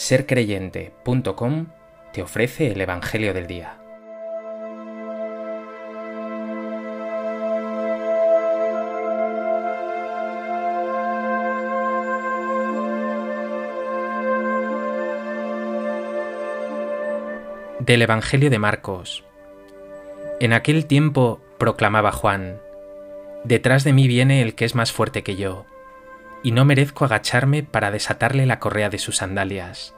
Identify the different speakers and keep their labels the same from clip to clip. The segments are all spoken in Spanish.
Speaker 1: sercreyente.com te ofrece el Evangelio del Día. Del Evangelio de Marcos. En aquel tiempo proclamaba Juan, Detrás de mí viene el que es más fuerte que yo y no merezco agacharme para desatarle la correa de sus sandalias.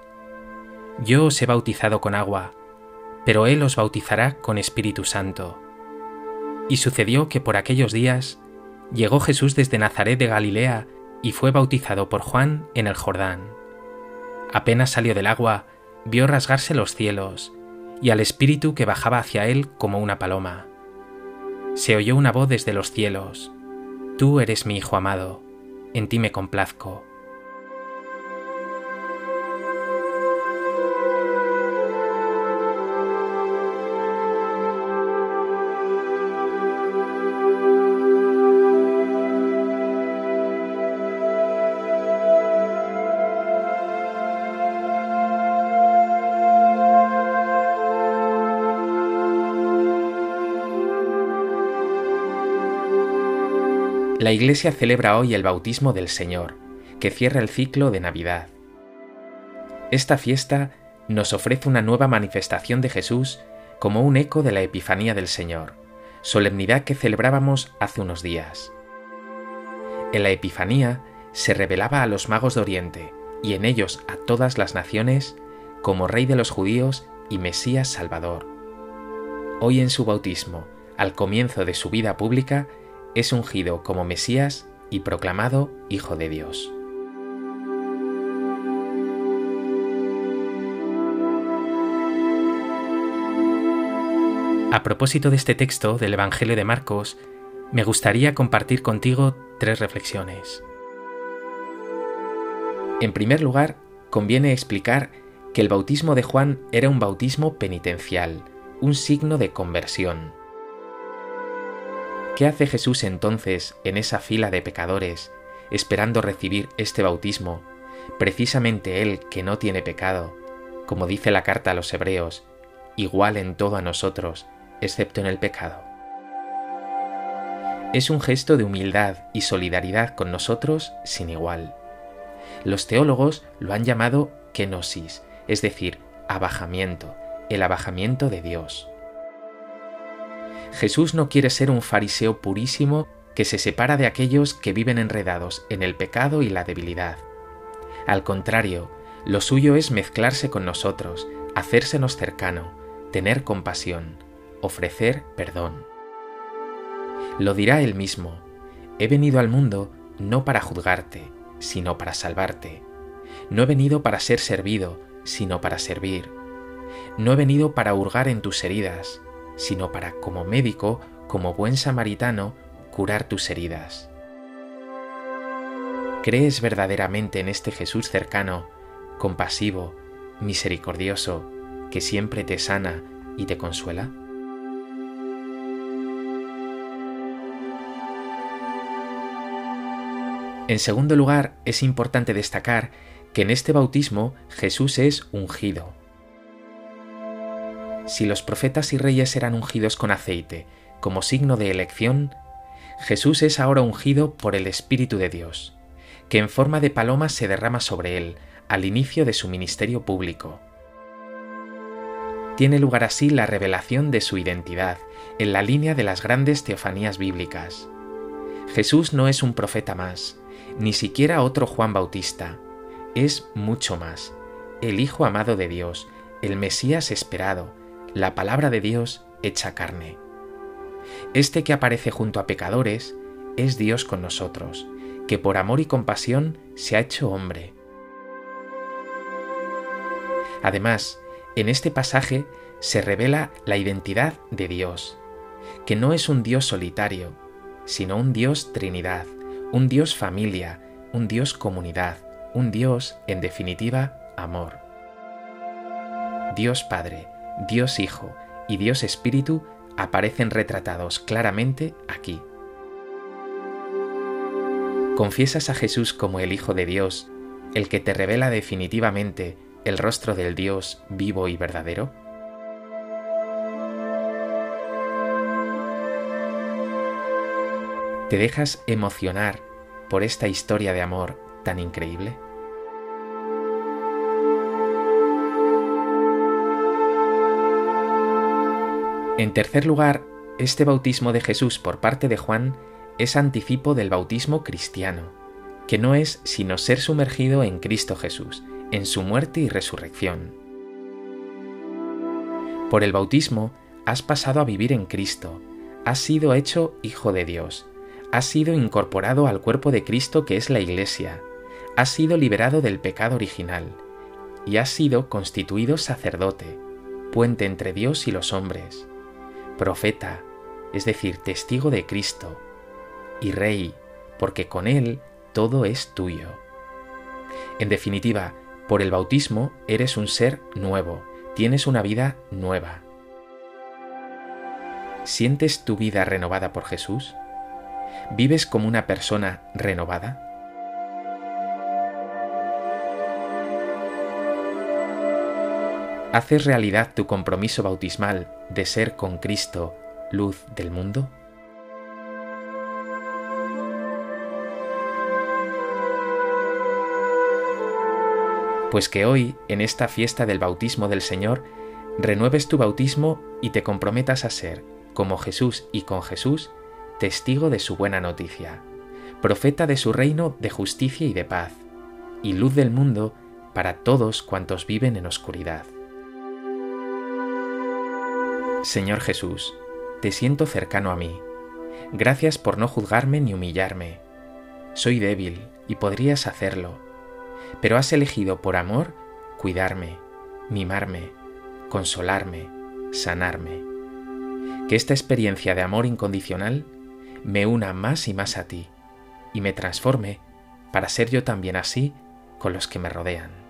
Speaker 1: Yo os he bautizado con agua, pero Él os bautizará con Espíritu Santo. Y sucedió que por aquellos días llegó Jesús desde Nazaret de Galilea y fue bautizado por Juan en el Jordán. Apenas salió del agua, vio rasgarse los cielos, y al Espíritu que bajaba hacia él como una paloma. Se oyó una voz desde los cielos, Tú eres mi Hijo amado, en ti me complazco. La Iglesia celebra hoy el bautismo del Señor, que cierra el ciclo de Navidad. Esta fiesta nos ofrece una nueva manifestación de Jesús como un eco de la Epifanía del Señor, solemnidad que celebrábamos hace unos días. En la Epifanía se revelaba a los magos de Oriente y en ellos a todas las naciones como Rey de los judíos y Mesías Salvador. Hoy en su bautismo, al comienzo de su vida pública, es ungido como Mesías y proclamado Hijo de Dios. A propósito de este texto del Evangelio de Marcos, me gustaría compartir contigo tres reflexiones. En primer lugar, conviene explicar que el bautismo de Juan era un bautismo penitencial, un signo de conversión. ¿Qué hace Jesús entonces en esa fila de pecadores, esperando recibir este bautismo, precisamente Él que no tiene pecado, como dice la carta a los Hebreos, igual en todo a nosotros, excepto en el pecado? Es un gesto de humildad y solidaridad con nosotros sin igual. Los teólogos lo han llamado kenosis, es decir, abajamiento, el abajamiento de Dios. Jesús no quiere ser un fariseo purísimo que se separa de aquellos que viven enredados en el pecado y la debilidad. Al contrario, lo suyo es mezclarse con nosotros, hacérsenos cercano, tener compasión, ofrecer perdón. Lo dirá él mismo, he venido al mundo no para juzgarte, sino para salvarte. No he venido para ser servido, sino para servir. No he venido para hurgar en tus heridas, sino para, como médico, como buen samaritano, curar tus heridas. ¿Crees verdaderamente en este Jesús cercano, compasivo, misericordioso, que siempre te sana y te consuela? En segundo lugar, es importante destacar que en este bautismo Jesús es ungido, si los profetas y reyes eran ungidos con aceite como signo de elección, Jesús es ahora ungido por el Espíritu de Dios, que en forma de paloma se derrama sobre él al inicio de su ministerio público. Tiene lugar así la revelación de su identidad, en la línea de las grandes teofanías bíblicas. Jesús no es un profeta más, ni siquiera otro Juan Bautista, es mucho más, el Hijo amado de Dios, el Mesías esperado, la palabra de Dios hecha carne. Este que aparece junto a pecadores es Dios con nosotros, que por amor y compasión se ha hecho hombre. Además, en este pasaje se revela la identidad de Dios, que no es un Dios solitario, sino un Dios Trinidad, un Dios familia, un Dios comunidad, un Dios, en definitiva, amor. Dios Padre, Dios Hijo y Dios Espíritu aparecen retratados claramente aquí. ¿Confiesas a Jesús como el Hijo de Dios, el que te revela definitivamente el rostro del Dios vivo y verdadero? ¿Te dejas emocionar por esta historia de amor tan increíble? En tercer lugar, este bautismo de Jesús por parte de Juan es anticipo del bautismo cristiano, que no es sino ser sumergido en Cristo Jesús, en su muerte y resurrección. Por el bautismo has pasado a vivir en Cristo, has sido hecho hijo de Dios, has sido incorporado al cuerpo de Cristo que es la Iglesia, has sido liberado del pecado original y has sido constituido sacerdote, puente entre Dios y los hombres profeta, es decir, testigo de Cristo, y rey, porque con Él todo es tuyo. En definitiva, por el bautismo eres un ser nuevo, tienes una vida nueva. ¿Sientes tu vida renovada por Jesús? ¿Vives como una persona renovada? ¿Haces realidad tu compromiso bautismal de ser con Cristo luz del mundo? Pues que hoy, en esta fiesta del bautismo del Señor, renueves tu bautismo y te comprometas a ser, como Jesús y con Jesús, testigo de su buena noticia, profeta de su reino de justicia y de paz, y luz del mundo para todos cuantos viven en oscuridad. Señor Jesús, te siento cercano a mí. Gracias por no juzgarme ni humillarme. Soy débil y podrías hacerlo, pero has elegido por amor cuidarme, mimarme, consolarme, sanarme. Que esta experiencia de amor incondicional me una más y más a ti y me transforme para ser yo también así con los que me rodean.